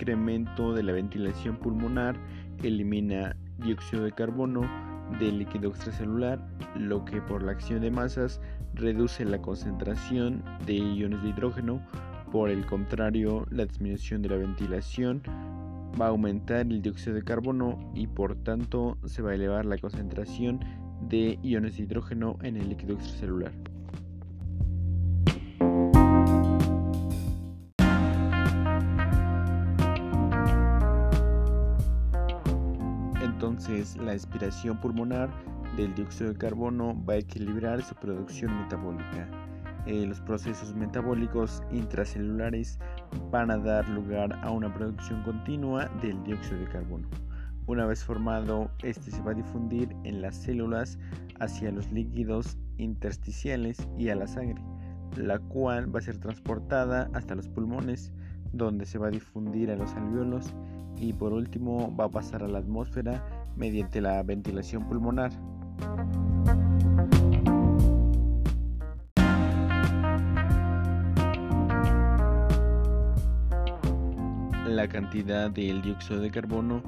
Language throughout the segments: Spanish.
incremento de la ventilación pulmonar elimina dióxido de carbono del líquido extracelular, lo que por la acción de masas reduce la concentración de iones de hidrógeno. Por el contrario, la disminución de la ventilación va a aumentar el dióxido de carbono y por tanto se va a elevar la concentración de iones de hidrógeno en el líquido extracelular. Entonces, la expiración pulmonar del dióxido de carbono va a equilibrar su producción metabólica. Eh, los procesos metabólicos intracelulares van a dar lugar a una producción continua del dióxido de carbono. Una vez formado, este se va a difundir en las células hacia los líquidos intersticiales y a la sangre, la cual va a ser transportada hasta los pulmones, donde se va a difundir a los alveolos y por último va a pasar a la atmósfera mediante la ventilación pulmonar. La cantidad del dióxido de carbono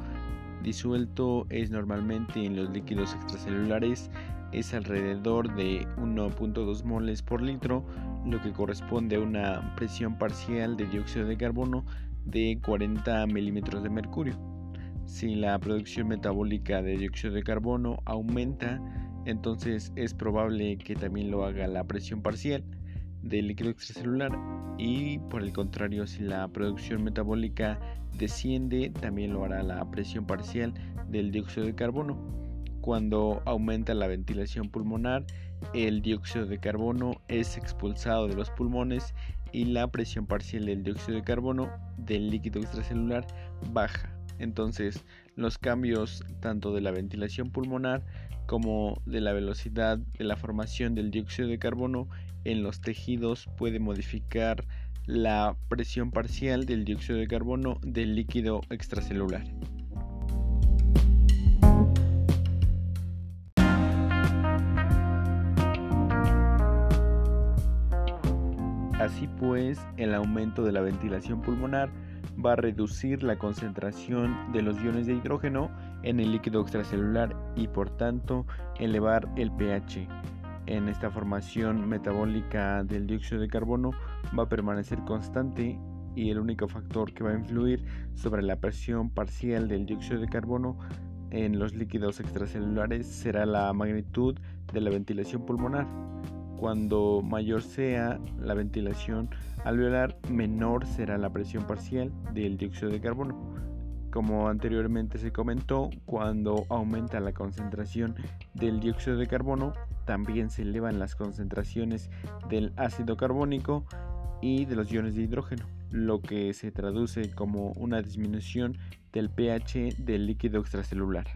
disuelto es normalmente en los líquidos extracelulares es alrededor de 1.2 moles por litro, lo que corresponde a una presión parcial de dióxido de carbono de 40 milímetros de mercurio. Si la producción metabólica de dióxido de carbono aumenta, entonces es probable que también lo haga la presión parcial del líquido extracelular y por el contrario si la producción metabólica desciende también lo hará la presión parcial del dióxido de carbono. Cuando aumenta la ventilación pulmonar, el dióxido de carbono es expulsado de los pulmones y la presión parcial del dióxido de carbono del líquido extracelular baja. Entonces, los cambios tanto de la ventilación pulmonar como de la velocidad de la formación del dióxido de carbono en los tejidos puede modificar la presión parcial del dióxido de carbono del líquido extracelular. Así pues, el aumento de la ventilación pulmonar va a reducir la concentración de los iones de hidrógeno en el líquido extracelular y por tanto elevar el pH. En esta formación metabólica del dióxido de carbono va a permanecer constante y el único factor que va a influir sobre la presión parcial del dióxido de carbono en los líquidos extracelulares será la magnitud de la ventilación pulmonar. Cuando mayor sea la ventilación alveolar, menor será la presión parcial del dióxido de carbono. Como anteriormente se comentó, cuando aumenta la concentración del dióxido de carbono, también se elevan las concentraciones del ácido carbónico y de los iones de hidrógeno, lo que se traduce como una disminución del pH del líquido extracelular.